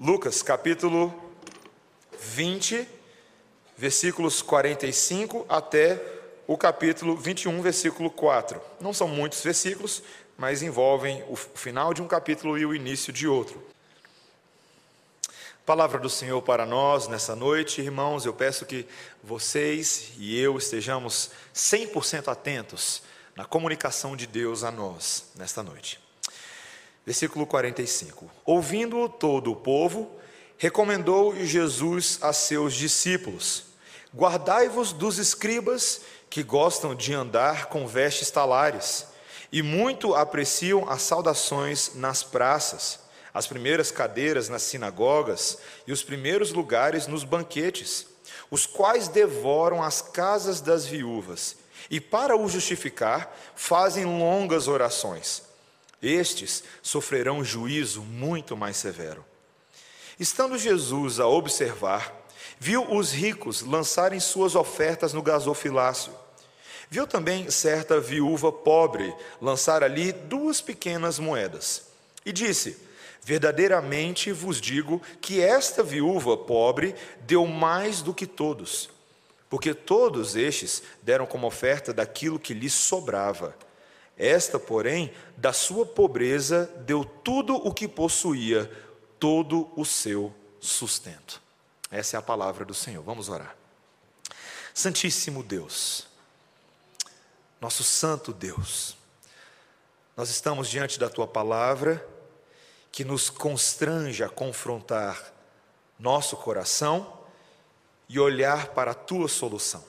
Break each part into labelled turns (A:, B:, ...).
A: Lucas capítulo 20, versículos 45 até o capítulo 21, versículo 4. Não são muitos versículos, mas envolvem o final de um capítulo e o início de outro. Palavra do Senhor para nós nessa noite, irmãos, eu peço que vocês e eu estejamos 100% atentos na comunicação de Deus a nós nesta noite. Versículo 45: Ouvindo todo o povo, recomendou Jesus a seus discípulos: Guardai-vos dos escribas que gostam de andar com vestes talares e muito apreciam as saudações nas praças, as primeiras cadeiras nas sinagogas e os primeiros lugares nos banquetes, os quais devoram as casas das viúvas e, para o justificar, fazem longas orações. Estes sofrerão juízo muito mais severo. Estando Jesus a observar, viu os ricos lançarem suas ofertas no gasofilácio Viu também certa viúva pobre lançar ali duas pequenas moedas. E disse: Verdadeiramente vos digo que esta viúva pobre deu mais do que todos, porque todos estes deram como oferta daquilo que lhes sobrava. Esta, porém, da sua pobreza deu tudo o que possuía, todo o seu sustento. Essa é a palavra do Senhor. Vamos orar. Santíssimo Deus, nosso Santo Deus. Nós estamos diante da tua palavra que nos constrange a confrontar nosso coração e olhar para a tua solução.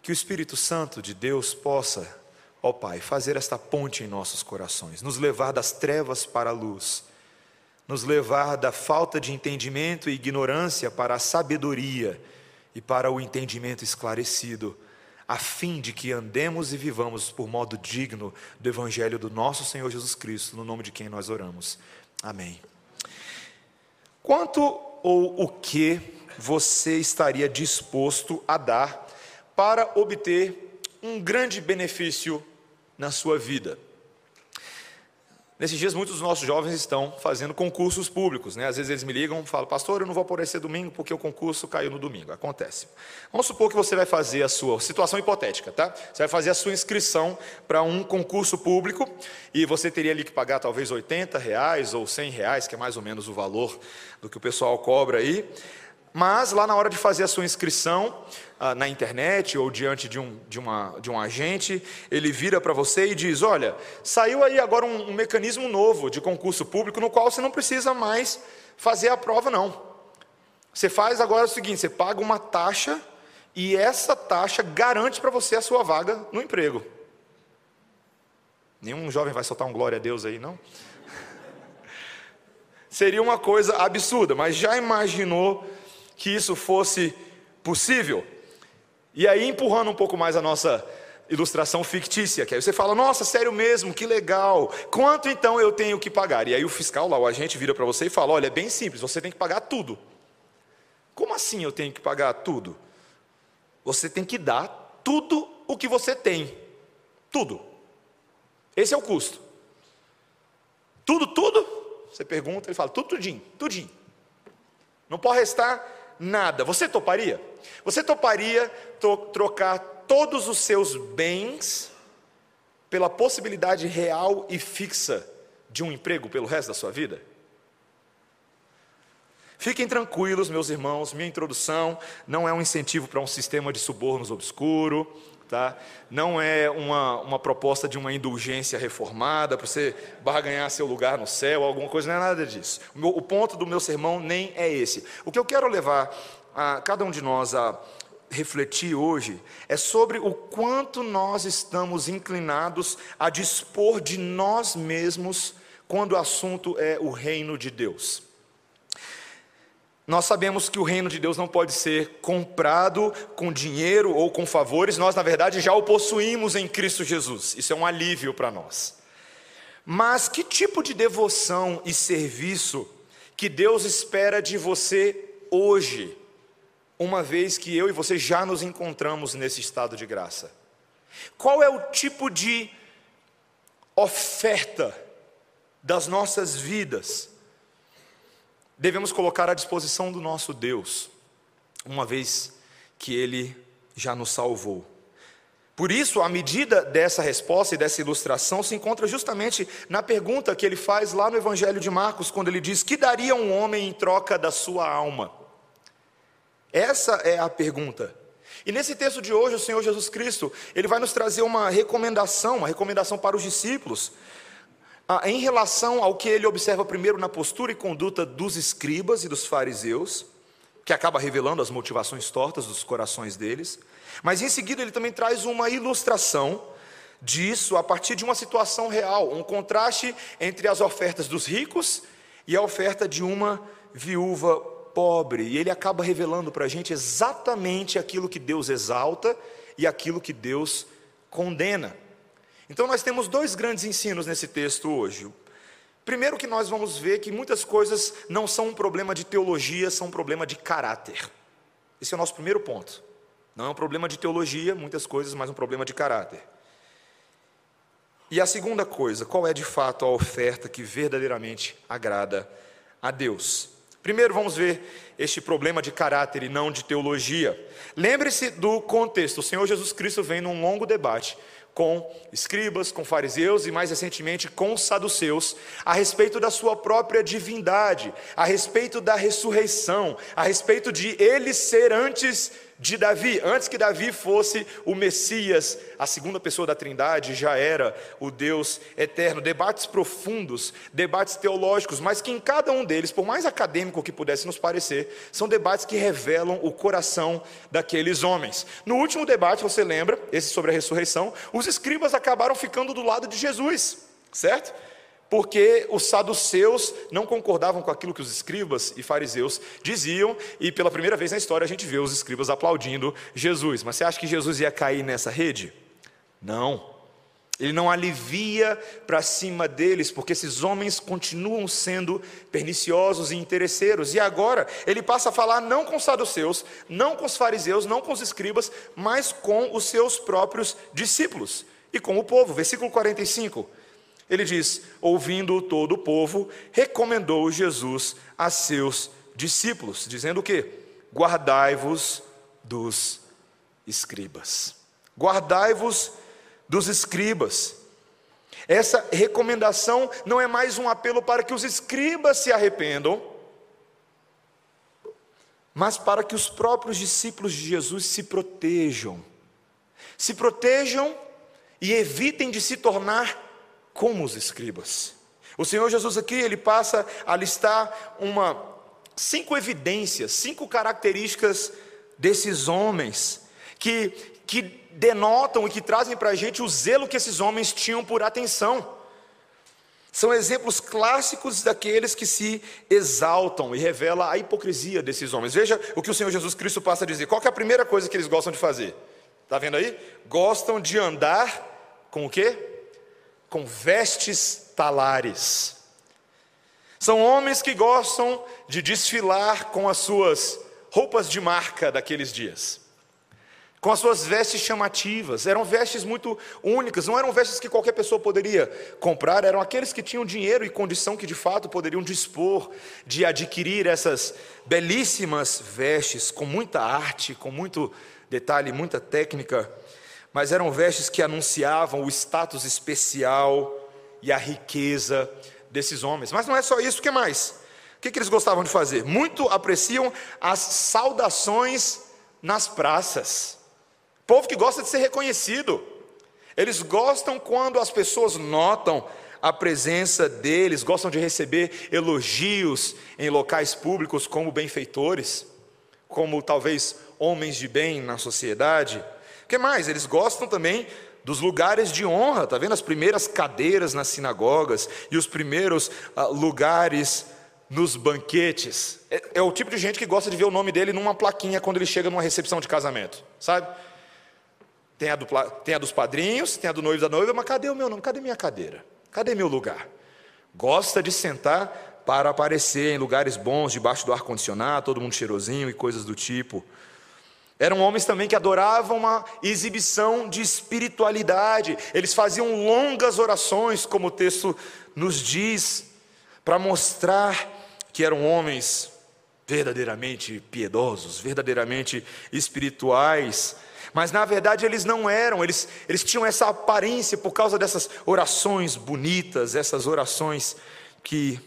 A: Que o Espírito Santo de Deus possa, ó Pai, fazer esta ponte em nossos corações, nos levar das trevas para a luz, nos levar da falta de entendimento e ignorância para a sabedoria e para o entendimento esclarecido a fim de que andemos e vivamos por modo digno do Evangelho do nosso Senhor Jesus Cristo, no nome de quem nós oramos. Amém. Quanto ou o que você estaria disposto a dar para obter um grande benefício na sua vida? Nesses dias, muitos dos nossos jovens estão fazendo concursos públicos. Né? Às vezes eles me ligam e falam, pastor, eu não vou aparecer domingo porque o concurso caiu no domingo. Acontece. Vamos supor que você vai fazer a sua situação hipotética, tá? Você vai fazer a sua inscrição para um concurso público e você teria ali que pagar talvez 80 reais ou 100 reais, que é mais ou menos o valor do que o pessoal cobra aí. Mas lá na hora de fazer a sua inscrição ah, na internet ou diante de um, de, uma, de um agente, ele vira para você e diz: Olha, saiu aí agora um, um mecanismo novo de concurso público no qual você não precisa mais fazer a prova, não. Você faz agora o seguinte: você paga uma taxa e essa taxa garante para você a sua vaga no emprego. Nenhum jovem vai soltar um glória a Deus aí, não? Seria uma coisa absurda, mas já imaginou que isso fosse possível. E aí, empurrando um pouco mais a nossa ilustração fictícia, que aí você fala, nossa, sério mesmo, que legal, quanto então eu tenho que pagar? E aí o fiscal lá, o agente vira para você e fala, olha, é bem simples, você tem que pagar tudo. Como assim eu tenho que pagar tudo? Você tem que dar tudo o que você tem. Tudo. Esse é o custo. Tudo, tudo? Você pergunta, ele fala, tudo, tudinho, tudinho. Não pode restar nada. Você toparia? Você toparia trocar todos os seus bens pela possibilidade real e fixa de um emprego pelo resto da sua vida? Fiquem tranquilos, meus irmãos, minha introdução não é um incentivo para um sistema de subornos obscuro, tá? não é uma, uma proposta de uma indulgência reformada para você barganhar seu lugar no céu, alguma coisa, não é nada disso. O, meu, o ponto do meu sermão nem é esse. O que eu quero levar a cada um de nós a refletir hoje é sobre o quanto nós estamos inclinados a dispor de nós mesmos quando o assunto é o reino de Deus. Nós sabemos que o reino de Deus não pode ser comprado com dinheiro ou com favores, nós, na verdade, já o possuímos em Cristo Jesus, isso é um alívio para nós. Mas que tipo de devoção e serviço que Deus espera de você hoje, uma vez que eu e você já nos encontramos nesse estado de graça? Qual é o tipo de oferta das nossas vidas? Devemos colocar à disposição do nosso Deus, uma vez que Ele já nos salvou. Por isso, a medida dessa resposta e dessa ilustração se encontra justamente na pergunta que ele faz lá no Evangelho de Marcos, quando ele diz: Que daria um homem em troca da sua alma? Essa é a pergunta. E nesse texto de hoje, o Senhor Jesus Cristo, ele vai nos trazer uma recomendação, uma recomendação para os discípulos, em relação ao que ele observa primeiro na postura e conduta dos escribas e dos fariseus, que acaba revelando as motivações tortas dos corações deles, mas em seguida ele também traz uma ilustração disso a partir de uma situação real, um contraste entre as ofertas dos ricos e a oferta de uma viúva pobre, e ele acaba revelando para a gente exatamente aquilo que Deus exalta e aquilo que Deus condena. Então nós temos dois grandes ensinos nesse texto hoje. Primeiro que nós vamos ver que muitas coisas não são um problema de teologia, são um problema de caráter. Esse é o nosso primeiro ponto. Não é um problema de teologia, muitas coisas, mas um problema de caráter. E a segunda coisa, qual é de fato a oferta que verdadeiramente agrada a Deus? Primeiro vamos ver este problema de caráter e não de teologia. Lembre-se do contexto. O Senhor Jesus Cristo vem num longo debate com escribas, com fariseus e mais recentemente com saduceus a respeito da sua própria divindade, a respeito da ressurreição, a respeito de ele ser antes de Davi, antes que Davi fosse o Messias, a segunda pessoa da Trindade já era o Deus eterno. Debates profundos, debates teológicos, mas que em cada um deles, por mais acadêmico que pudesse nos parecer, são debates que revelam o coração daqueles homens. No último debate, você lembra, esse sobre a ressurreição, os escribas acabaram ficando do lado de Jesus, certo? Porque os saduceus não concordavam com aquilo que os escribas e fariseus diziam, e pela primeira vez na história a gente vê os escribas aplaudindo Jesus. Mas você acha que Jesus ia cair nessa rede? Não. Ele não alivia para cima deles, porque esses homens continuam sendo perniciosos e interesseiros. E agora ele passa a falar não com os saduceus, não com os fariseus, não com os escribas, mas com os seus próprios discípulos e com o povo. Versículo 45. Ele diz: ouvindo todo o povo, recomendou Jesus a seus discípulos, dizendo o que? Guardai-vos dos escribas. Guardai-vos dos escribas. Essa recomendação não é mais um apelo para que os escribas se arrependam, mas para que os próprios discípulos de Jesus se protejam. Se protejam e evitem de se tornar como os escribas. O Senhor Jesus aqui, ele passa a listar uma cinco evidências, cinco características desses homens que, que denotam e que trazem para a gente o zelo que esses homens tinham por atenção. São exemplos clássicos daqueles que se exaltam e revela a hipocrisia desses homens. Veja o que o Senhor Jesus Cristo passa a dizer. Qual é a primeira coisa que eles gostam de fazer? Está vendo aí? Gostam de andar com o quê? Com vestes talares. São homens que gostam de desfilar com as suas roupas de marca daqueles dias, com as suas vestes chamativas. Eram vestes muito únicas, não eram vestes que qualquer pessoa poderia comprar, eram aqueles que tinham dinheiro e condição que de fato poderiam dispor de adquirir essas belíssimas vestes com muita arte, com muito detalhe, muita técnica mas eram vestes que anunciavam o status especial e a riqueza desses homens. Mas não é só isso, o que mais? O que, que eles gostavam de fazer? Muito apreciam as saudações nas praças. Povo que gosta de ser reconhecido. Eles gostam quando as pessoas notam a presença deles, gostam de receber elogios em locais públicos como benfeitores, como talvez homens de bem na sociedade que mais? Eles gostam também dos lugares de honra, tá vendo? As primeiras cadeiras nas sinagogas e os primeiros ah, lugares nos banquetes. É, é, o tipo de gente que gosta de ver o nome dele numa plaquinha quando ele chega numa recepção de casamento, sabe? Tem a, do, tem a dos padrinhos, tem a do noivo da noiva, mas cadê o meu nome? Cadê minha cadeira? Cadê meu lugar? Gosta de sentar para aparecer em lugares bons, debaixo do ar-condicionado, todo mundo cheirosinho e coisas do tipo. Eram homens também que adoravam uma exibição de espiritualidade. Eles faziam longas orações, como o texto nos diz, para mostrar que eram homens verdadeiramente piedosos, verdadeiramente espirituais, mas na verdade eles não eram, eles, eles tinham essa aparência por causa dessas orações bonitas, essas orações que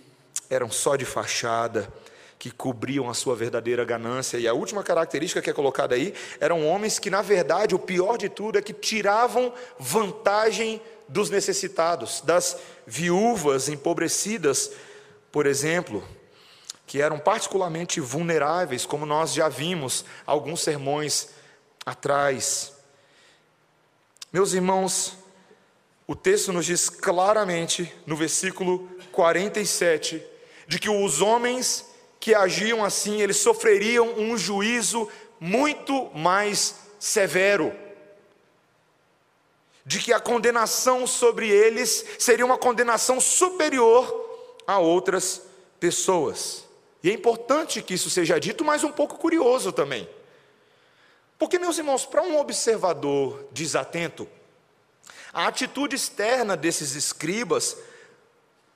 A: eram só de fachada, que cobriam a sua verdadeira ganância. E a última característica que é colocada aí eram homens que, na verdade, o pior de tudo é que tiravam vantagem dos necessitados, das viúvas empobrecidas, por exemplo, que eram particularmente vulneráveis, como nós já vimos alguns sermões atrás. Meus irmãos, o texto nos diz claramente, no versículo 47, de que os homens que agiam assim, eles sofreriam um juízo muito mais severo. De que a condenação sobre eles seria uma condenação superior a outras pessoas. E é importante que isso seja dito, mas um pouco curioso também. Porque, meus irmãos, para um observador desatento, a atitude externa desses escribas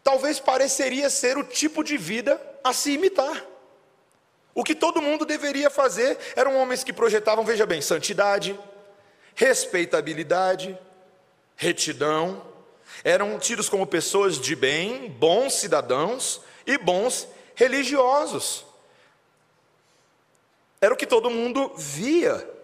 A: talvez pareceria ser o tipo de vida a se imitar. O que todo mundo deveria fazer eram homens que projetavam, veja bem, santidade, respeitabilidade, retidão, eram tidos como pessoas de bem, bons cidadãos e bons religiosos. Era o que todo mundo via.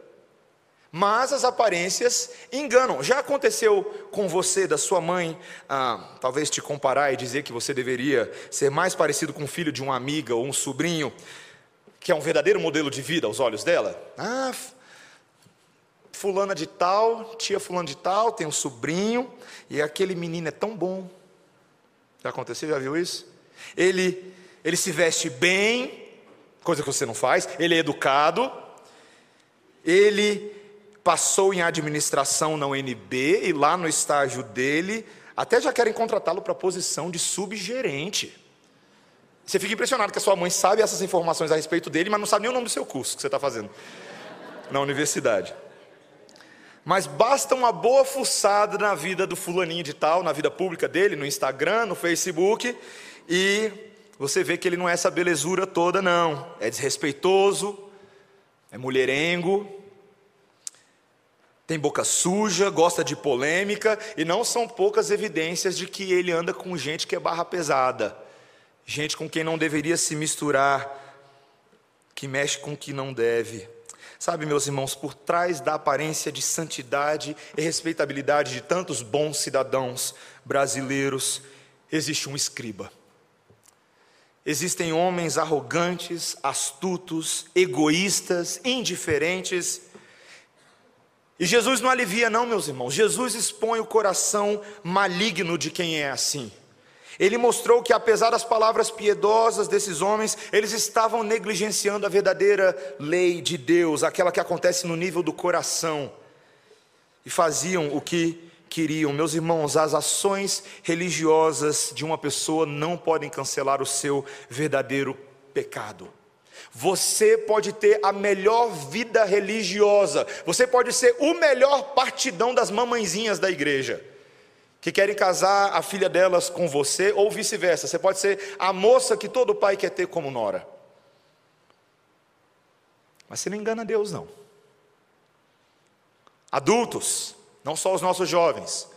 A: Mas as aparências enganam. Já aconteceu com você, da sua mãe, ah, talvez te comparar e dizer que você deveria ser mais parecido com o filho de uma amiga ou um sobrinho, que é um verdadeiro modelo de vida aos olhos dela? Ah, fulana de tal, tia fulana de tal, tem um sobrinho, e aquele menino é tão bom. Já aconteceu? Já viu isso? Ele, ele se veste bem, coisa que você não faz, ele é educado, ele passou em administração na UNB e lá no estágio dele, até já querem contratá-lo para a posição de subgerente. Você fica impressionado que a sua mãe sabe essas informações a respeito dele, mas não sabe nem o nome do seu curso que você está fazendo na universidade. Mas basta uma boa fuçada na vida do fulaninho de tal, na vida pública dele, no Instagram, no Facebook, e você vê que ele não é essa belezura toda, não. É desrespeitoso, é mulherengo, tem boca suja, gosta de polêmica, e não são poucas evidências de que ele anda com gente que é barra pesada, gente com quem não deveria se misturar, que mexe com o que não deve. Sabe, meus irmãos, por trás da aparência de santidade e respeitabilidade de tantos bons cidadãos brasileiros, existe um escriba. Existem homens arrogantes, astutos, egoístas, indiferentes. E Jesus não alivia, não, meus irmãos. Jesus expõe o coração maligno de quem é assim. Ele mostrou que, apesar das palavras piedosas desses homens, eles estavam negligenciando a verdadeira lei de Deus, aquela que acontece no nível do coração, e faziam o que queriam. Meus irmãos, as ações religiosas de uma pessoa não podem cancelar o seu verdadeiro pecado. Você pode ter a melhor vida religiosa, você pode ser o melhor partidão das mamãezinhas da igreja, que querem casar a filha delas com você, ou vice-versa. Você pode ser a moça que todo pai quer ter como nora. Mas você não engana Deus, não. Adultos, não só os nossos jovens,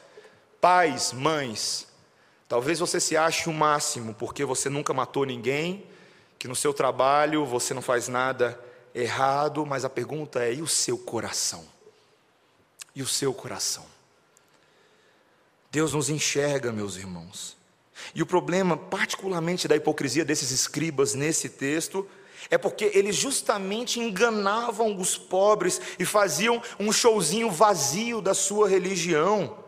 A: pais, mães. Talvez você se ache o máximo porque você nunca matou ninguém, que no seu trabalho você não faz nada errado, mas a pergunta é: e o seu coração? E o seu coração? Deus nos enxerga, meus irmãos. E o problema, particularmente da hipocrisia desses escribas nesse texto, é porque eles justamente enganavam os pobres e faziam um showzinho vazio da sua religião.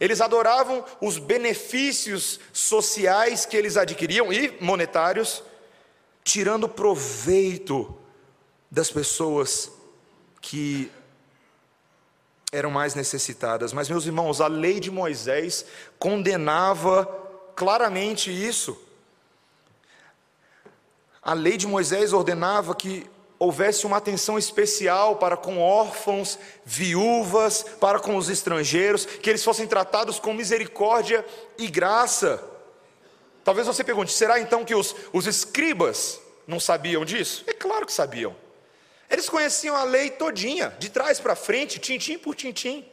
A: Eles adoravam os benefícios sociais que eles adquiriam e monetários, tirando proveito das pessoas que eram mais necessitadas. Mas, meus irmãos, a lei de Moisés condenava claramente isso. A lei de Moisés ordenava que houvesse uma atenção especial para com órfãos, viúvas, para com os estrangeiros, que eles fossem tratados com misericórdia e graça. Talvez você pergunte: será então que os, os escribas não sabiam disso? É claro que sabiam. Eles conheciam a lei todinha, de trás para frente, tintim por tintim.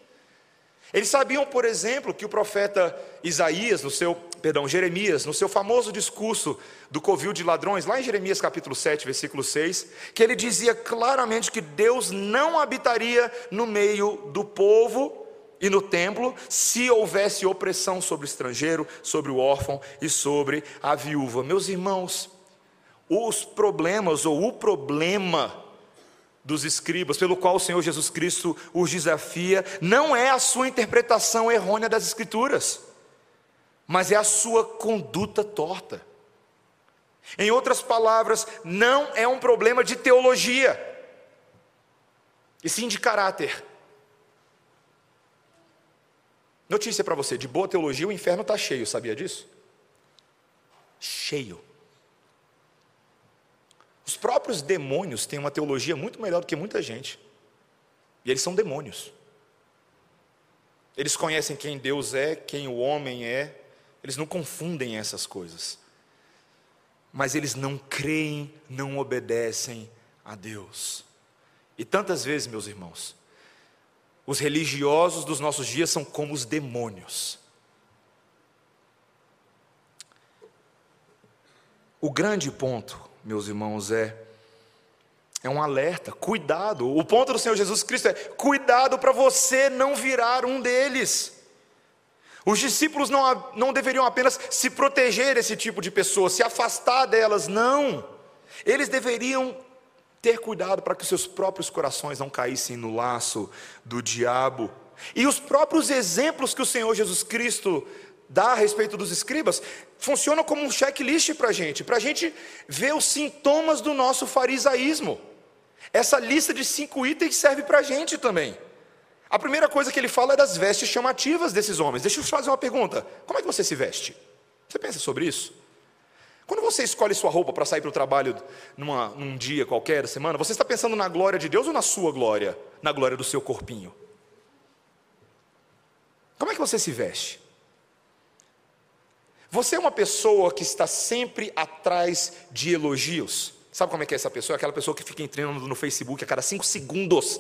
A: Eles sabiam, por exemplo, que o profeta Isaías, no seu, perdão, Jeremias, no seu famoso discurso do covil de ladrões, lá em Jeremias capítulo 7, versículo 6, que ele dizia claramente que Deus não habitaria no meio do povo e no templo se houvesse opressão sobre o estrangeiro, sobre o órfão e sobre a viúva. Meus irmãos, os problemas ou o problema dos escribas, pelo qual o Senhor Jesus Cristo os desafia, não é a sua interpretação errônea das Escrituras, mas é a sua conduta torta. Em outras palavras, não é um problema de teologia, e sim de caráter. Notícia para você: de boa teologia, o inferno está cheio, sabia disso? Cheio. Os próprios demônios têm uma teologia muito melhor do que muita gente. E eles são demônios. Eles conhecem quem Deus é, quem o homem é. Eles não confundem essas coisas. Mas eles não creem, não obedecem a Deus. E tantas vezes, meus irmãos, os religiosos dos nossos dias são como os demônios. O grande ponto meus irmãos, é é um alerta, cuidado. O ponto do Senhor Jesus Cristo é: cuidado para você não virar um deles. Os discípulos não, não deveriam apenas se proteger desse tipo de pessoa, se afastar delas, não. Eles deveriam ter cuidado para que seus próprios corações não caíssem no laço do diabo. E os próprios exemplos que o Senhor Jesus Cristo dá a respeito dos escribas, funciona como um checklist para a gente, para a gente ver os sintomas do nosso farisaísmo. Essa lista de cinco itens serve para a gente também. A primeira coisa que ele fala é das vestes chamativas desses homens. Deixa eu te fazer uma pergunta: como é que você se veste? Você pensa sobre isso? Quando você escolhe sua roupa para sair para o trabalho numa, num dia qualquer semana, você está pensando na glória de Deus ou na sua glória? Na glória do seu corpinho? Como é que você se veste? Você é uma pessoa que está sempre atrás de elogios. Sabe como é que é essa pessoa? É aquela pessoa que fica entrando no Facebook a cada cinco segundos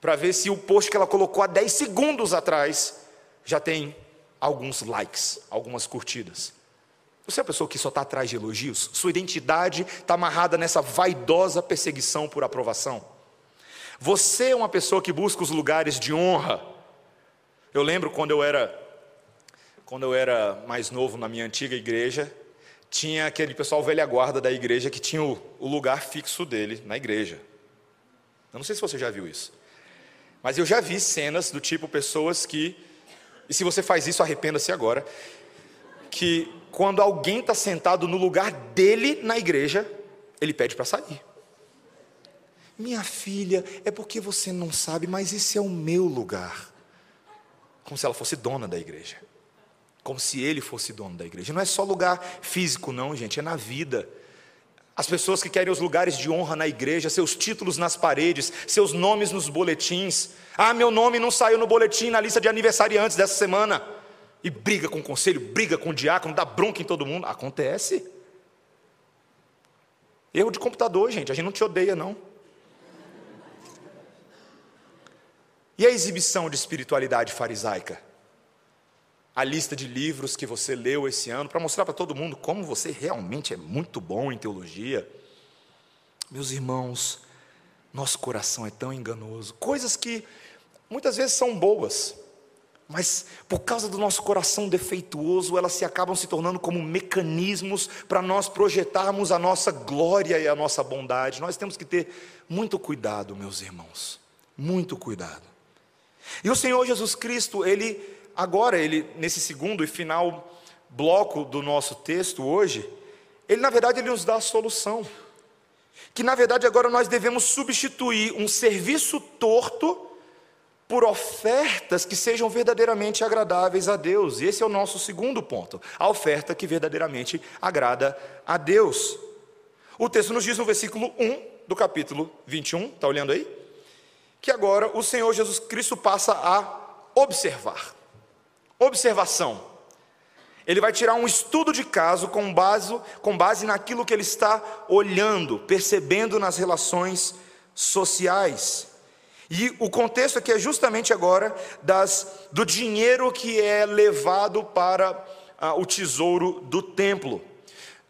A: para ver se o post que ela colocou há 10 segundos atrás já tem alguns likes, algumas curtidas. Você é uma pessoa que só está atrás de elogios? Sua identidade está amarrada nessa vaidosa perseguição por aprovação? Você é uma pessoa que busca os lugares de honra? Eu lembro quando eu era quando eu era mais novo na minha antiga igreja, tinha aquele pessoal velha guarda da igreja que tinha o, o lugar fixo dele na igreja. Eu não sei se você já viu isso. Mas eu já vi cenas do tipo pessoas que, e se você faz isso, arrependa-se agora, que quando alguém está sentado no lugar dele na igreja, ele pede para sair. Minha filha, é porque você não sabe, mas esse é o meu lugar. Como se ela fosse dona da igreja como se ele fosse dono da igreja. Não é só lugar físico, não, gente, é na vida. As pessoas que querem os lugares de honra na igreja, seus títulos nas paredes, seus nomes nos boletins. Ah, meu nome não saiu no boletim na lista de aniversariantes dessa semana. E briga com o conselho, briga com o diácono, dá bronca em todo mundo. Acontece. Erro de computador, gente, a gente não te odeia, não. E a exibição de espiritualidade farisaica? a lista de livros que você leu esse ano, para mostrar para todo mundo como você realmente é muito bom em teologia. Meus irmãos, nosso coração é tão enganoso. Coisas que muitas vezes são boas, mas por causa do nosso coração defeituoso, elas se acabam se tornando como mecanismos para nós projetarmos a nossa glória e a nossa bondade. Nós temos que ter muito cuidado, meus irmãos, muito cuidado. E o Senhor Jesus Cristo, ele agora, ele, nesse segundo e final bloco do nosso texto hoje, ele na verdade ele nos dá a solução. Que na verdade agora nós devemos substituir um serviço torto por ofertas que sejam verdadeiramente agradáveis a Deus. E esse é o nosso segundo ponto, a oferta que verdadeiramente agrada a Deus. O texto nos diz no versículo 1 do capítulo 21, está olhando aí? Que agora o Senhor Jesus Cristo passa a observar. Observação. Ele vai tirar um estudo de caso com base, com base naquilo que ele está olhando, percebendo nas relações sociais. E o contexto aqui é justamente agora das, do dinheiro que é levado para ah, o tesouro do templo.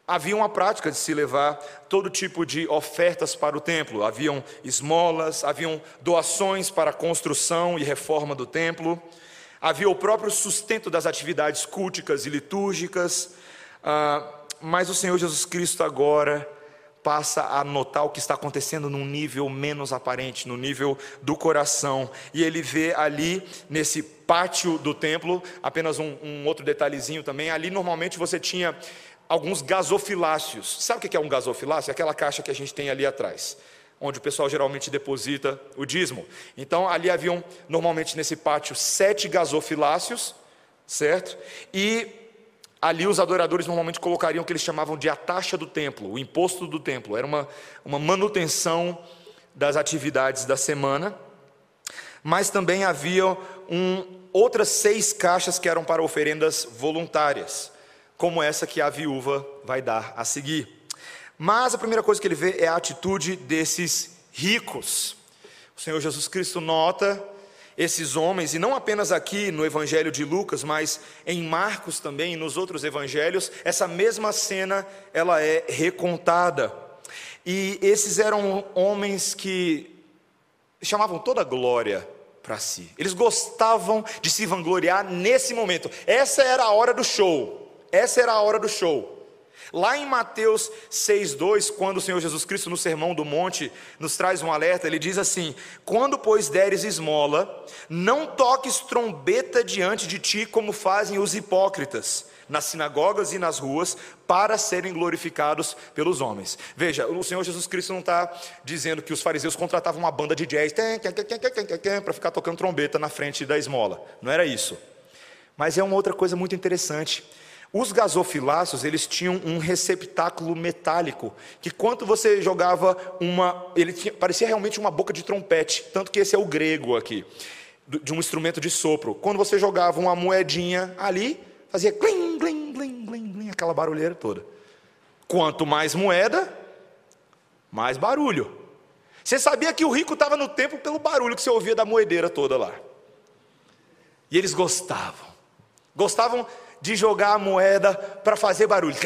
A: Havia uma prática de se levar todo tipo de ofertas para o templo. Haviam esmolas, haviam doações para a construção e reforma do templo. Havia o próprio sustento das atividades culticas e litúrgicas. Ah, mas o Senhor Jesus Cristo agora passa a notar o que está acontecendo num nível menos aparente, no nível do coração. E ele vê ali, nesse pátio do templo, apenas um, um outro detalhezinho também. Ali, normalmente, você tinha alguns gasofiláceos. Sabe o que é um gasofiláceo? É aquela caixa que a gente tem ali atrás, onde o pessoal geralmente deposita o dízimo. Então, ali haviam, normalmente nesse pátio, sete gasofiláceos, certo? E Ali os adoradores normalmente colocariam o que eles chamavam de a taxa do templo, o imposto do templo. Era uma, uma manutenção das atividades da semana. Mas também havia um, outras seis caixas que eram para oferendas voluntárias, como essa que a viúva vai dar a seguir. Mas a primeira coisa que ele vê é a atitude desses ricos. O Senhor Jesus Cristo nota esses homens, e não apenas aqui no Evangelho de Lucas, mas em Marcos também, e nos outros evangelhos, essa mesma cena ela é recontada. E esses eram homens que chamavam toda a glória para si. Eles gostavam de se vangloriar nesse momento. Essa era a hora do show. Essa era a hora do show. Lá em Mateus 6,2, quando o Senhor Jesus Cristo, no Sermão do Monte, nos traz um alerta, ele diz assim: Quando, pois, deres esmola, não toques trombeta diante de ti, como fazem os hipócritas, nas sinagogas e nas ruas, para serem glorificados pelos homens. Veja, o Senhor Jesus Cristo não está dizendo que os fariseus contratavam uma banda de jazz para ficar tocando trombeta na frente da esmola. Não era isso. Mas é uma outra coisa muito interessante. Os gasofiláceos, eles tinham um receptáculo metálico, que quando você jogava uma, ele tinha, parecia realmente uma boca de trompete, tanto que esse é o grego aqui, de um instrumento de sopro. Quando você jogava uma moedinha ali, fazia glim, glim, glim, glim, glim, aquela barulheira toda. Quanto mais moeda, mais barulho. Você sabia que o rico estava no templo pelo barulho que você ouvia da moedeira toda lá. E eles gostavam. Gostavam de jogar a moeda para fazer barulho.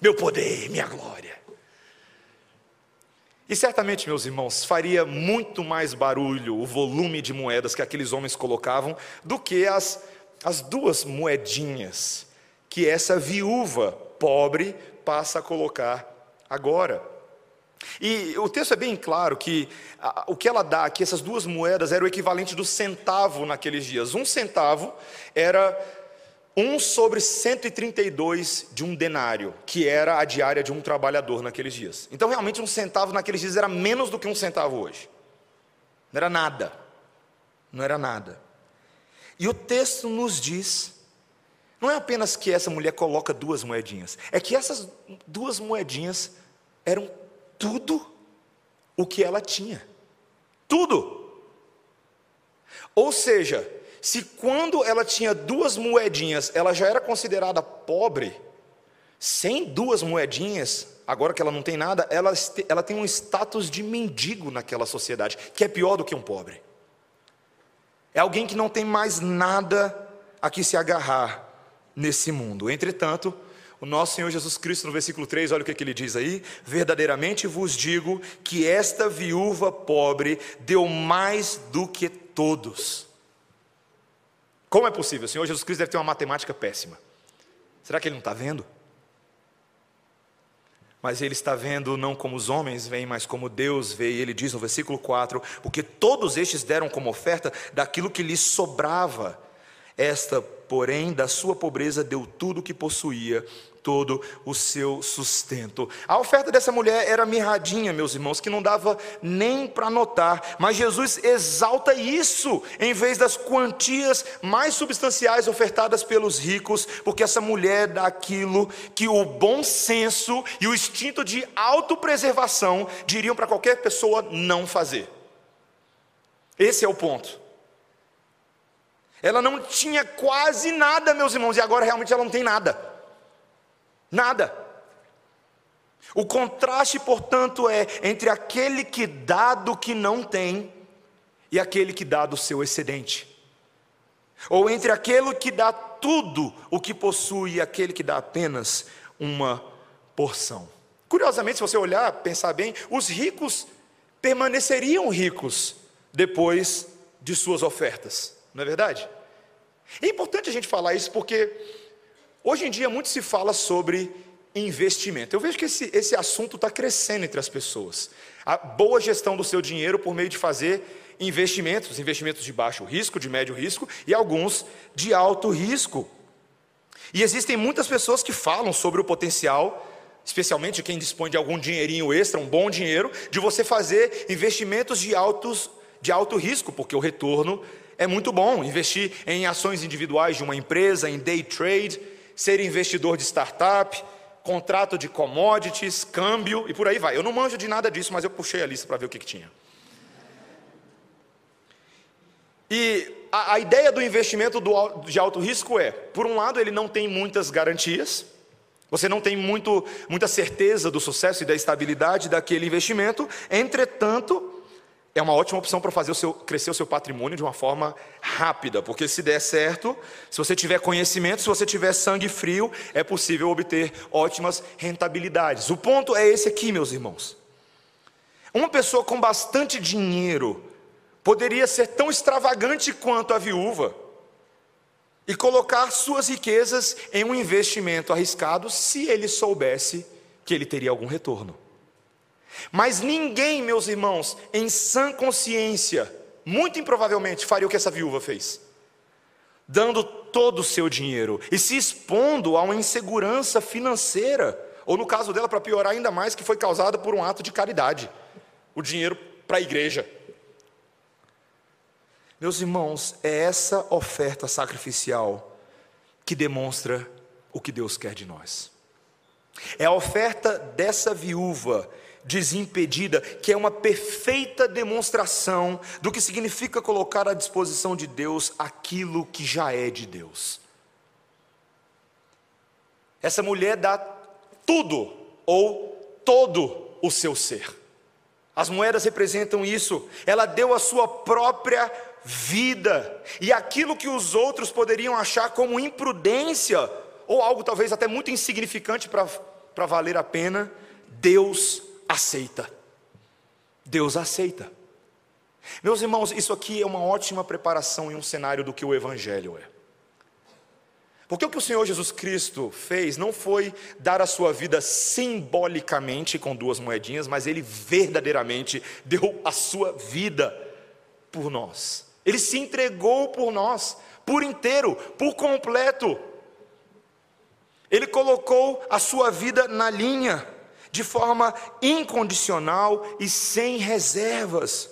A: Meu poder, minha glória. E certamente, meus irmãos, faria muito mais barulho o volume de moedas que aqueles homens colocavam do que as, as duas moedinhas que essa viúva pobre passa a colocar agora. E o texto é bem claro que a, o que ela dá aqui, essas duas moedas, era o equivalente do centavo naqueles dias. Um centavo era 1 sobre 132 de um denário, que era a diária de um trabalhador naqueles dias. Então, realmente, um centavo naqueles dias era menos do que um centavo hoje. Não era nada. Não era nada. E o texto nos diz, não é apenas que essa mulher coloca duas moedinhas, é que essas duas moedinhas eram tudo o que ela tinha. Tudo. Ou seja, se quando ela tinha duas moedinhas, ela já era considerada pobre, sem duas moedinhas, agora que ela não tem nada, ela, ela tem um status de mendigo naquela sociedade, que é pior do que um pobre. É alguém que não tem mais nada a que se agarrar nesse mundo. Entretanto, o nosso Senhor Jesus Cristo, no versículo 3, olha o que, que ele diz aí: Verdadeiramente vos digo que esta viúva pobre deu mais do que todos como é possível? O Senhor Jesus Cristo deve ter uma matemática péssima. Será que ele não está vendo? Mas ele está vendo não como os homens veem, mas como Deus vê. E ele diz no versículo 4: Porque todos estes deram como oferta daquilo que lhes sobrava. Esta, porém, da sua pobreza deu tudo o que possuía todo o seu sustento. A oferta dessa mulher era mirradinha, meus irmãos, que não dava nem para notar, mas Jesus exalta isso em vez das quantias mais substanciais ofertadas pelos ricos, porque essa mulher dá aquilo que o bom senso e o instinto de autopreservação diriam para qualquer pessoa não fazer. Esse é o ponto. Ela não tinha quase nada, meus irmãos, e agora realmente ela não tem nada. Nada. O contraste, portanto, é entre aquele que dá do que não tem e aquele que dá do seu excedente. Ou entre aquele que dá tudo o que possui e aquele que dá apenas uma porção. Curiosamente, se você olhar, pensar bem, os ricos permaneceriam ricos depois de suas ofertas, não é verdade? É importante a gente falar isso porque hoje em dia muito se fala sobre investimento. Eu vejo que esse, esse assunto está crescendo entre as pessoas. A boa gestão do seu dinheiro por meio de fazer investimentos, investimentos de baixo risco, de médio risco e alguns de alto risco. E existem muitas pessoas que falam sobre o potencial, especialmente quem dispõe de algum dinheirinho extra, um bom dinheiro, de você fazer investimentos de, altos, de alto risco, porque o retorno é muito bom. Investir em ações individuais de uma empresa, em day trade, ser investidor de startup, contrato de commodities, câmbio e por aí vai. Eu não manjo de nada disso, mas eu puxei a lista para ver o que, que tinha. E a, a ideia do investimento do, de alto risco é, por um lado, ele não tem muitas garantias, você não tem muito, muita certeza do sucesso e da estabilidade daquele investimento, entretanto, é uma ótima opção para fazer o seu, crescer o seu patrimônio de uma forma rápida, porque se der certo, se você tiver conhecimento, se você tiver sangue frio, é possível obter ótimas rentabilidades. O ponto é esse aqui, meus irmãos. Uma pessoa com bastante dinheiro poderia ser tão extravagante quanto a viúva e colocar suas riquezas em um investimento arriscado se ele soubesse que ele teria algum retorno. Mas ninguém, meus irmãos, em sã consciência, muito improvavelmente faria o que essa viúva fez, dando todo o seu dinheiro e se expondo a uma insegurança financeira, ou no caso dela, para piorar ainda mais, que foi causada por um ato de caridade o dinheiro para a igreja. Meus irmãos, é essa oferta sacrificial que demonstra o que Deus quer de nós. É a oferta dessa viúva desimpedida, que é uma perfeita demonstração do que significa colocar à disposição de Deus aquilo que já é de Deus. Essa mulher dá tudo ou todo o seu ser. As moedas representam isso. Ela deu a sua própria vida. E aquilo que os outros poderiam achar como imprudência, ou algo talvez até muito insignificante para valer a pena, Deus aceita. Deus aceita. Meus irmãos, isso aqui é uma ótima preparação em um cenário do que o Evangelho é. Porque o que o Senhor Jesus Cristo fez não foi dar a sua vida simbolicamente com duas moedinhas, mas ele verdadeiramente deu a sua vida por nós. Ele se entregou por nós, por inteiro, por completo. Ele colocou a sua vida na linha de forma incondicional e sem reservas.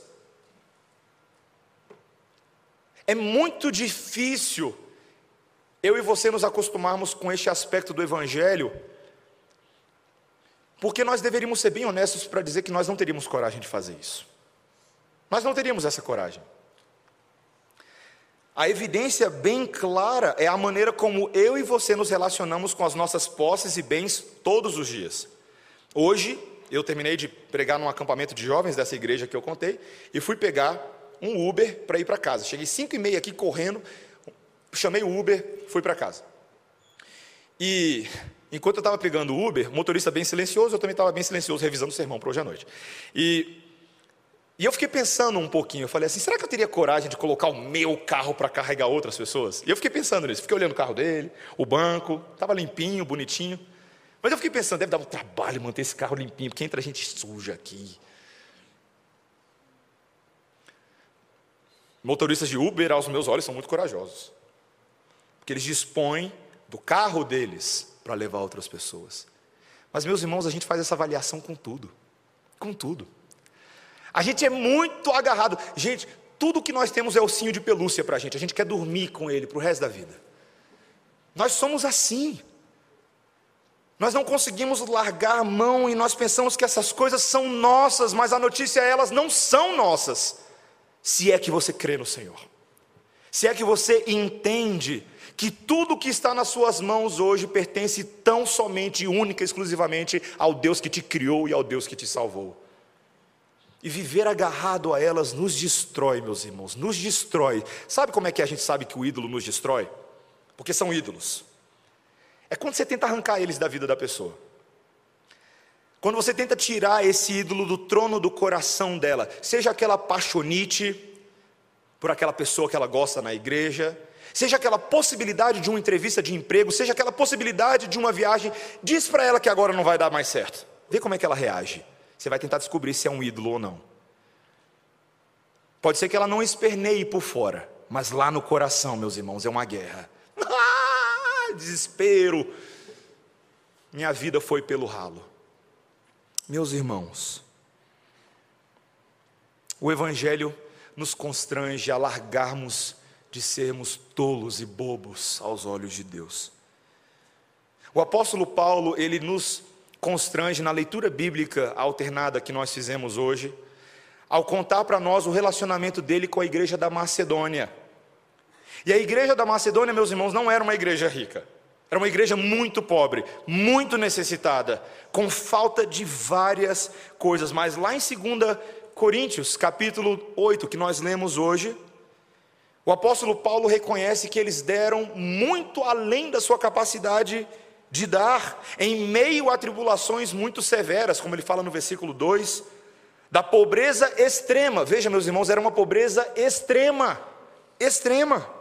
A: É muito difícil eu e você nos acostumarmos com este aspecto do Evangelho, porque nós deveríamos ser bem honestos para dizer que nós não teríamos coragem de fazer isso. Nós não teríamos essa coragem. A evidência bem clara é a maneira como eu e você nos relacionamos com as nossas posses e bens todos os dias. Hoje, eu terminei de pregar num acampamento de jovens dessa igreja que eu contei e fui pegar um Uber para ir para casa. Cheguei 5 e meia aqui correndo, chamei o Uber, fui para casa. E enquanto eu estava pegando o Uber, motorista bem silencioso, eu também estava bem silencioso revisando o sermão para hoje à noite. E, e eu fiquei pensando um pouquinho, eu falei assim, será que eu teria coragem de colocar o meu carro para carregar outras pessoas? E eu fiquei pensando nisso, fiquei olhando o carro dele, o banco, estava limpinho, bonitinho. Mas eu fiquei pensando, deve dar um trabalho manter esse carro limpinho, porque entra gente suja aqui. Motoristas de Uber, aos meus olhos, são muito corajosos. Porque eles dispõem do carro deles para levar outras pessoas. Mas, meus irmãos, a gente faz essa avaliação com tudo. Com tudo. A gente é muito agarrado. Gente, tudo que nós temos é ossinho de pelúcia para a gente. A gente quer dormir com ele para o resto da vida. Nós somos assim. Nós não conseguimos largar a mão e nós pensamos que essas coisas são nossas, mas a notícia é elas não são nossas, se é que você crê no Senhor. Se é que você entende que tudo que está nas suas mãos hoje pertence tão somente, única, exclusivamente ao Deus que te criou e ao Deus que te salvou. E viver agarrado a elas nos destrói, meus irmãos, nos destrói. Sabe como é que a gente sabe que o ídolo nos destrói? Porque são ídolos. É quando você tenta arrancar eles da vida da pessoa. Quando você tenta tirar esse ídolo do trono do coração dela, seja aquela paixonite por aquela pessoa que ela gosta na igreja, seja aquela possibilidade de uma entrevista de emprego, seja aquela possibilidade de uma viagem, diz para ela que agora não vai dar mais certo. Vê como é que ela reage. Você vai tentar descobrir se é um ídolo ou não. Pode ser que ela não esperneie por fora, mas lá no coração, meus irmãos, é uma guerra. Ah, desespero. Minha vida foi pelo ralo. Meus irmãos, o Evangelho nos constrange a largarmos de sermos tolos e bobos aos olhos de Deus. O apóstolo Paulo, ele nos constrange na leitura bíblica alternada que nós fizemos hoje, ao contar para nós o relacionamento dele com a igreja da Macedônia. E a igreja da Macedônia, meus irmãos, não era uma igreja rica. Era uma igreja muito pobre, muito necessitada, com falta de várias coisas. Mas lá em 2 Coríntios, capítulo 8, que nós lemos hoje, o apóstolo Paulo reconhece que eles deram muito além da sua capacidade de dar, em meio a tribulações muito severas, como ele fala no versículo 2, da pobreza extrema. Veja, meus irmãos, era uma pobreza extrema, extrema.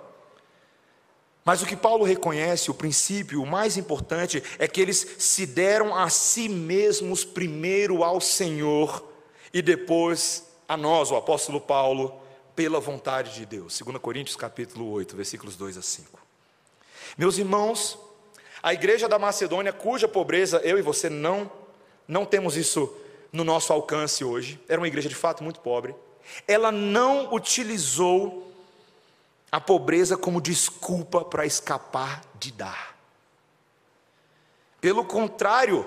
A: Mas o que Paulo reconhece, o princípio, o mais importante, é que eles se deram a si mesmos primeiro ao Senhor e depois a nós, o apóstolo Paulo, pela vontade de Deus. 2 Coríntios capítulo 8, versículos 2 a 5. Meus irmãos, a igreja da Macedônia, cuja pobreza eu e você não não temos isso no nosso alcance hoje, era uma igreja de fato muito pobre. Ela não utilizou a pobreza como desculpa para escapar de dar. Pelo contrário,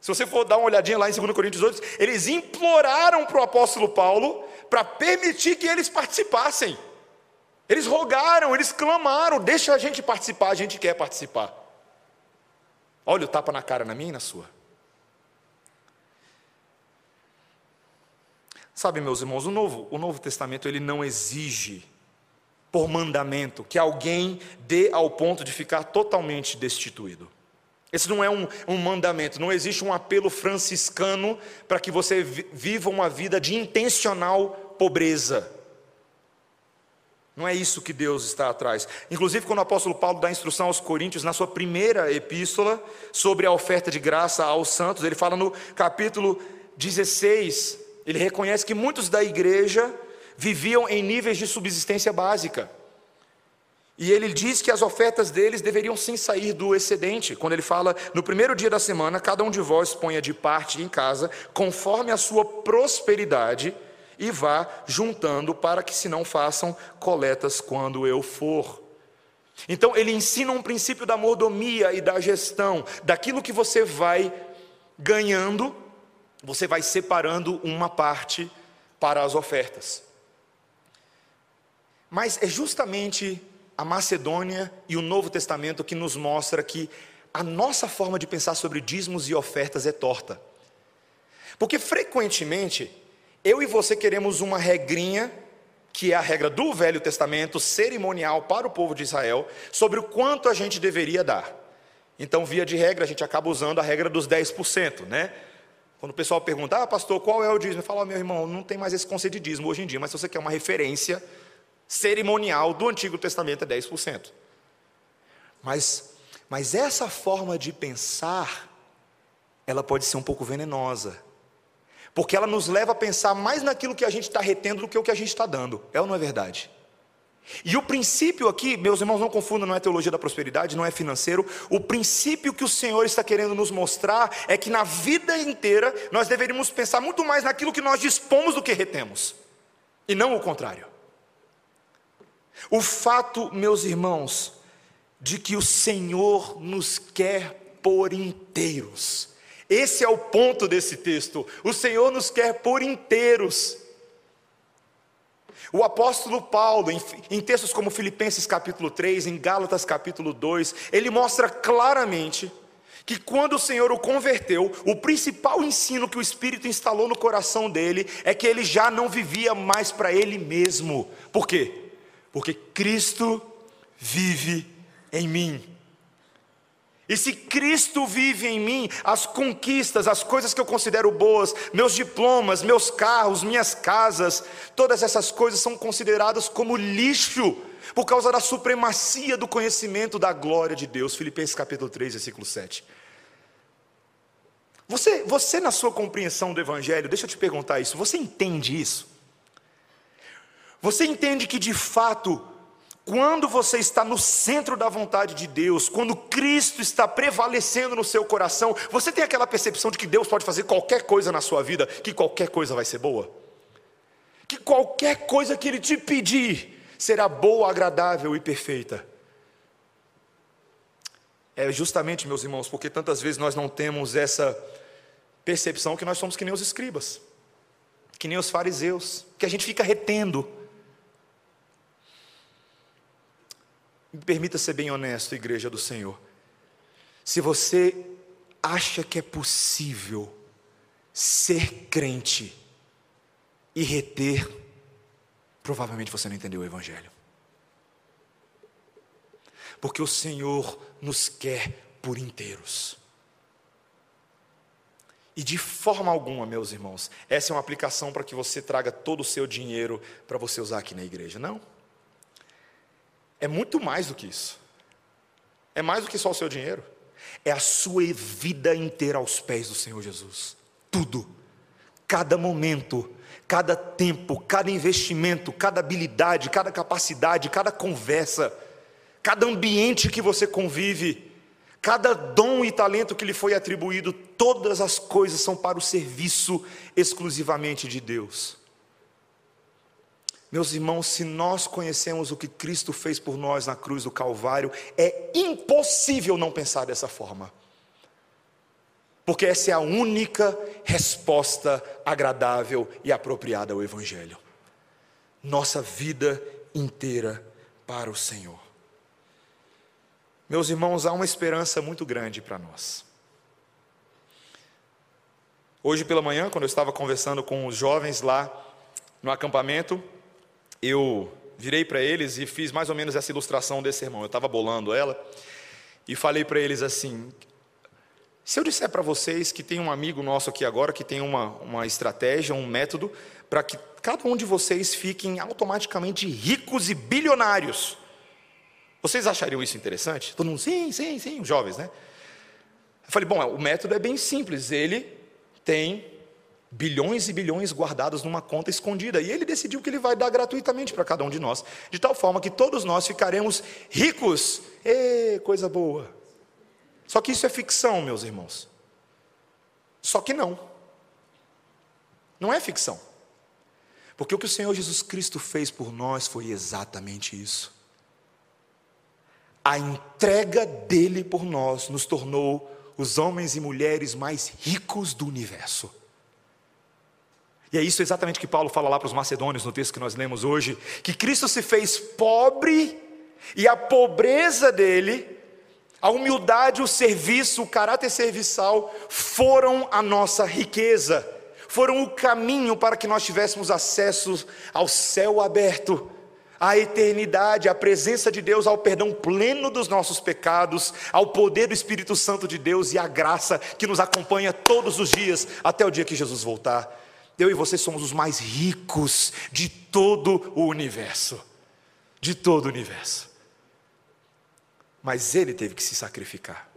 A: se você for dar uma olhadinha lá em 2 Coríntios 8, eles imploraram para o apóstolo Paulo para permitir que eles participassem. Eles rogaram, eles clamaram, deixa a gente participar, a gente quer participar. Olha o tapa na cara na minha e na sua. Sabe, meus irmãos, o Novo, o Novo Testamento ele não exige por mandamento que alguém dê ao ponto de ficar totalmente destituído. Esse não é um, um mandamento, não existe um apelo franciscano para que você viva uma vida de intencional pobreza. Não é isso que Deus está atrás. Inclusive, quando o apóstolo Paulo dá instrução aos Coríntios, na sua primeira epístola, sobre a oferta de graça aos santos, ele fala no capítulo 16, ele reconhece que muitos da igreja viviam em níveis de subsistência básica. E ele diz que as ofertas deles deveriam sim sair do excedente. Quando ele fala, no primeiro dia da semana, cada um de vós ponha de parte em casa, conforme a sua prosperidade, e vá juntando para que se não façam coletas quando eu for. Então ele ensina um princípio da mordomia e da gestão, daquilo que você vai ganhando, você vai separando uma parte para as ofertas. Mas é justamente a Macedônia e o Novo Testamento que nos mostra que a nossa forma de pensar sobre dízimos e ofertas é torta. Porque frequentemente eu e você queremos uma regrinha, que é a regra do Velho Testamento, cerimonial para o povo de Israel, sobre o quanto a gente deveria dar. Então, via de regra, a gente acaba usando a regra dos 10%, né? Quando o pessoal pergunta, ah, pastor, qual é o dízimo? Eu falo, oh, meu irmão, não tem mais esse conceito de dízimo hoje em dia, mas se você quer uma referência cerimonial do Antigo Testamento, é 10%. Mas, mas essa forma de pensar, ela pode ser um pouco venenosa porque ela nos leva a pensar mais naquilo que a gente está retendo do que o que a gente está dando. É ou não é verdade? E o princípio aqui, meus irmãos, não confundam, não é teologia da prosperidade, não é financeiro. O princípio que o Senhor está querendo nos mostrar é que na vida inteira nós deveríamos pensar muito mais naquilo que nós dispomos do que retemos, e não o contrário. O fato, meus irmãos, de que o Senhor nos quer por inteiros, esse é o ponto desse texto. O Senhor nos quer por inteiros. O apóstolo Paulo, em, em, textos como Filipenses capítulo 3, em Gálatas capítulo 2, ele mostra claramente que quando o Senhor o converteu, o principal ensino que o Espírito instalou no coração dele é que ele já não vivia mais para ele mesmo. Por quê? Porque Cristo vive em mim. E se Cristo vive em mim, as conquistas, as coisas que eu considero boas, meus diplomas, meus carros, minhas casas, todas essas coisas são consideradas como lixo por causa da supremacia do conhecimento da glória de Deus. Filipenses capítulo 3, versículo 7. Você, você, na sua compreensão do Evangelho, deixa eu te perguntar isso, você entende isso? Você entende que de fato, quando você está no centro da vontade de Deus, quando Cristo está prevalecendo no seu coração, você tem aquela percepção de que Deus pode fazer qualquer coisa na sua vida, que qualquer coisa vai ser boa? Que qualquer coisa que Ele te pedir será boa, agradável e perfeita. É justamente, meus irmãos, porque tantas vezes nós não temos essa percepção que nós somos que nem os escribas, que nem os fariseus, que a gente fica retendo. Me permita ser bem honesto, igreja do Senhor. Se você acha que é possível ser crente e reter, provavelmente você não entendeu o Evangelho. Porque o Senhor nos quer por inteiros. E de forma alguma, meus irmãos, essa é uma aplicação para que você traga todo o seu dinheiro para você usar aqui na igreja. Não. É muito mais do que isso. É mais do que só o seu dinheiro. É a sua vida inteira aos pés do Senhor Jesus. Tudo. Cada momento, cada tempo, cada investimento, cada habilidade, cada capacidade, cada conversa, cada ambiente que você convive Cada dom e talento que lhe foi atribuído, todas as coisas são para o serviço exclusivamente de Deus. Meus irmãos, se nós conhecemos o que Cristo fez por nós na cruz do Calvário, é impossível não pensar dessa forma. Porque essa é a única resposta agradável e apropriada ao Evangelho. Nossa vida inteira para o Senhor. Meus irmãos, há uma esperança muito grande para nós. Hoje pela manhã, quando eu estava conversando com os jovens lá no acampamento, eu virei para eles e fiz mais ou menos essa ilustração desse sermão. Eu estava bolando ela e falei para eles assim: se eu disser para vocês que tem um amigo nosso aqui agora que tem uma, uma estratégia, um método para que cada um de vocês fiquem automaticamente ricos e bilionários, vocês achariam isso interessante? Todo mundo, sim, sim, sim, jovens, né? Eu falei, bom, o método é bem simples. Ele tem bilhões e bilhões guardados numa conta escondida. E ele decidiu que ele vai dar gratuitamente para cada um de nós, de tal forma que todos nós ficaremos ricos. Ê, coisa boa. Só que isso é ficção, meus irmãos. Só que não. Não é ficção. Porque o que o Senhor Jesus Cristo fez por nós foi exatamente isso a entrega dele por nós nos tornou os homens e mulheres mais ricos do universo. E é isso exatamente que Paulo fala lá para os macedônios no texto que nós lemos hoje: que Cristo se fez pobre e a pobreza dele, a humildade, o serviço, o caráter serviçal foram a nossa riqueza, foram o caminho para que nós tivéssemos acesso ao céu aberto à eternidade, à presença de Deus, ao perdão pleno dos nossos pecados, ao poder do Espírito Santo de Deus e à graça que nos acompanha todos os dias até o dia que Jesus voltar. Eu e você somos os mais ricos de todo o universo. De todo o universo. Mas ele teve que se sacrificar.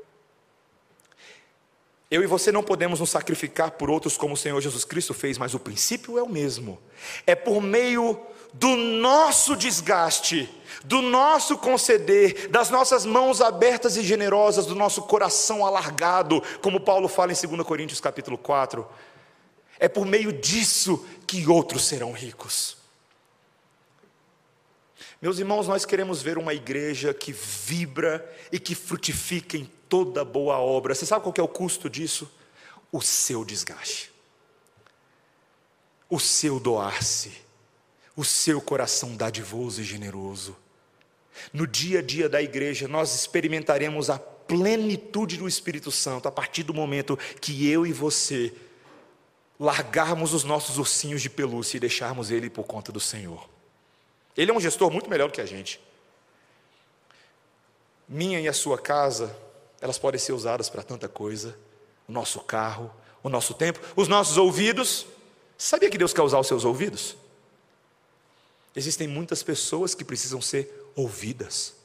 A: Eu e você não podemos nos sacrificar por outros como o Senhor Jesus Cristo fez, mas o princípio é o mesmo. É por meio do nosso desgaste, do nosso conceder, das nossas mãos abertas e generosas, do nosso coração alargado, como Paulo fala em 2 Coríntios capítulo 4. É por meio disso que outros serão ricos. Meus irmãos, nós queremos ver uma igreja que vibra e que frutifica em toda boa obra. Você sabe qual é o custo disso? O seu desgaste, o seu doar-se o seu coração dadivoso e generoso. No dia a dia da igreja, nós experimentaremos a plenitude do Espírito Santo a partir do momento que eu e você largarmos os nossos ursinhos de pelúcia e deixarmos ele por conta do Senhor. Ele é um gestor muito melhor do que a gente. Minha e a sua casa, elas podem ser usadas para tanta coisa. O nosso carro, o nosso tempo, os nossos ouvidos. Sabia que Deus quer usar os seus ouvidos? Existem muitas pessoas que precisam ser ouvidas.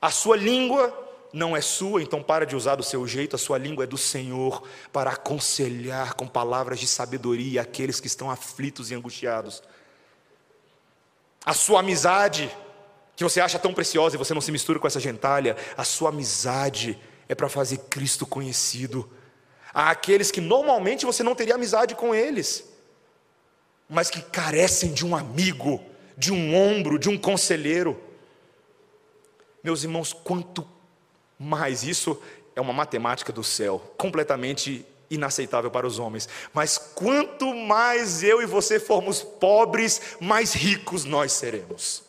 A: A sua língua não é sua, então para de usar do seu jeito, a sua língua é do Senhor, para aconselhar com palavras de sabedoria aqueles que estão aflitos e angustiados. A sua amizade, que você acha tão preciosa e você não se mistura com essa gentalha, a sua amizade é para fazer Cristo conhecido. Há aqueles que normalmente você não teria amizade com eles, mas que carecem de um amigo, de um ombro, de um conselheiro. Meus irmãos, quanto mais isso é uma matemática do céu, completamente inaceitável para os homens. Mas quanto mais eu e você formos pobres, mais ricos nós seremos.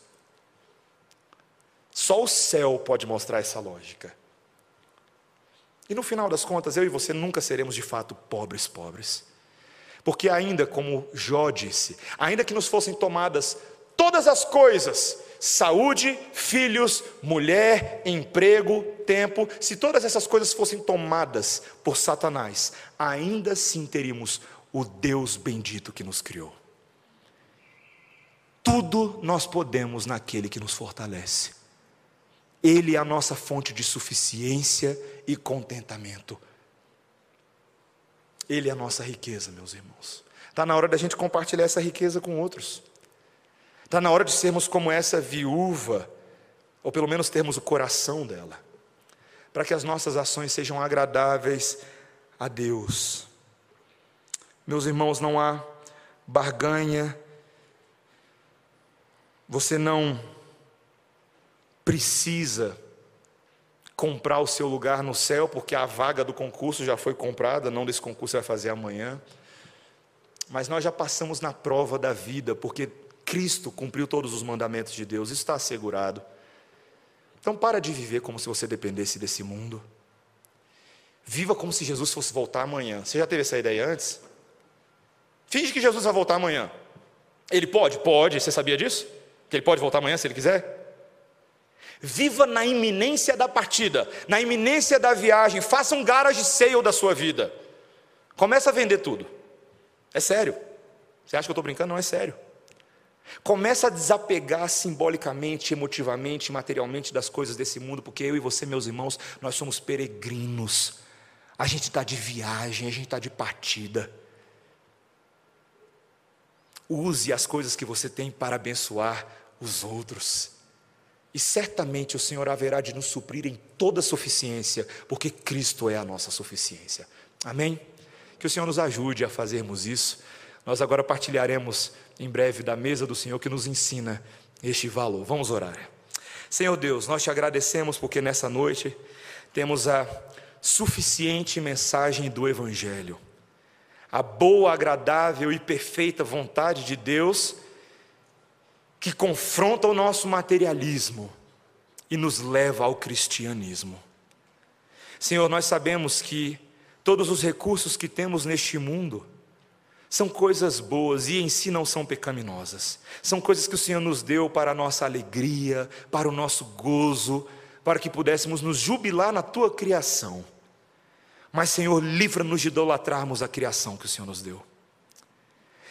A: Só o céu pode mostrar essa lógica. E no final das contas, eu e você nunca seremos de fato pobres, pobres. Porque ainda, como Jó disse, ainda que nos fossem tomadas todas as coisas, saúde, filhos, mulher, emprego, tempo, se todas essas coisas fossem tomadas por Satanás, ainda assim teríamos o Deus bendito que nos criou. Tudo nós podemos naquele que nos fortalece. Ele é a nossa fonte de suficiência e contentamento. Ele é a nossa riqueza, meus irmãos. Está na hora da gente compartilhar essa riqueza com outros. Está na hora de sermos como essa viúva, ou pelo menos termos o coração dela, para que as nossas ações sejam agradáveis a Deus. Meus irmãos, não há barganha, você não precisa comprar o seu lugar no céu, porque a vaga do concurso já foi comprada, não desse concurso vai fazer amanhã. Mas nós já passamos na prova da vida, porque Cristo cumpriu todos os mandamentos de Deus, está assegurado. Então para de viver como se você dependesse desse mundo. Viva como se Jesus fosse voltar amanhã. Você já teve essa ideia antes? Finge que Jesus vai voltar amanhã. Ele pode? Pode. Você sabia disso? Que ele pode voltar amanhã se ele quiser? Viva na iminência da partida, na iminência da viagem. Faça um garage sale da sua vida. Começa a vender tudo. É sério. Você acha que eu estou brincando? Não é sério. Começa a desapegar simbolicamente, emotivamente, materialmente das coisas desse mundo, porque eu e você, meus irmãos, nós somos peregrinos. A gente está de viagem, a gente está de partida. Use as coisas que você tem para abençoar os outros. E certamente o Senhor haverá de nos suprir em toda suficiência, porque Cristo é a nossa suficiência. Amém? Que o Senhor nos ajude a fazermos isso. Nós agora partilharemos em breve da mesa do Senhor que nos ensina este valor. Vamos orar. Senhor Deus, nós te agradecemos porque nessa noite temos a suficiente mensagem do Evangelho, a boa, agradável e perfeita vontade de Deus que confronta o nosso materialismo e nos leva ao cristianismo. Senhor, nós sabemos que todos os recursos que temos neste mundo, são coisas boas e em si não são pecaminosas. São coisas que o Senhor nos deu para a nossa alegria, para o nosso gozo, para que pudéssemos nos jubilar na tua criação. Mas, Senhor, livra-nos de idolatrarmos a criação que o Senhor nos deu.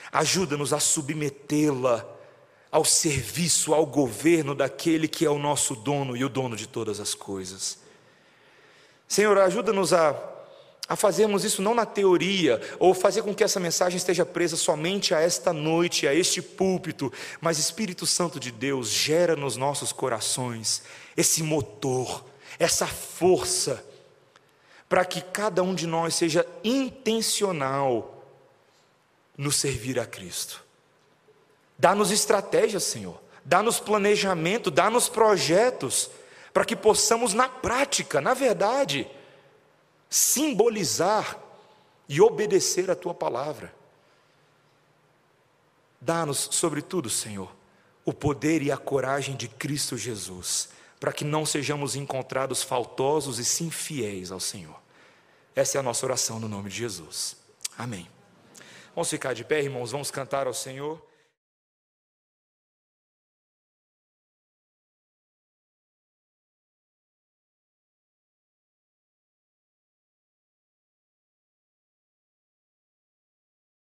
A: Ajuda-nos a submetê-la ao serviço, ao governo daquele que é o nosso dono e o dono de todas as coisas. Senhor, ajuda-nos a a fazermos isso não na teoria, ou fazer com que essa mensagem esteja presa somente a esta noite, a este púlpito, mas Espírito Santo de Deus gera nos nossos corações esse motor, essa força, para que cada um de nós seja intencional no servir a Cristo. Dá-nos estratégias, Senhor, dá-nos planejamento, dá-nos projetos, para que possamos, na prática, na verdade, simbolizar e obedecer a tua palavra. Dá-nos, sobretudo, Senhor, o poder e a coragem de Cristo Jesus, para que não sejamos encontrados faltosos e sim fiéis ao Senhor. Essa é a nossa oração no nome de Jesus. Amém. Vamos ficar de pé, irmãos, vamos cantar ao Senhor.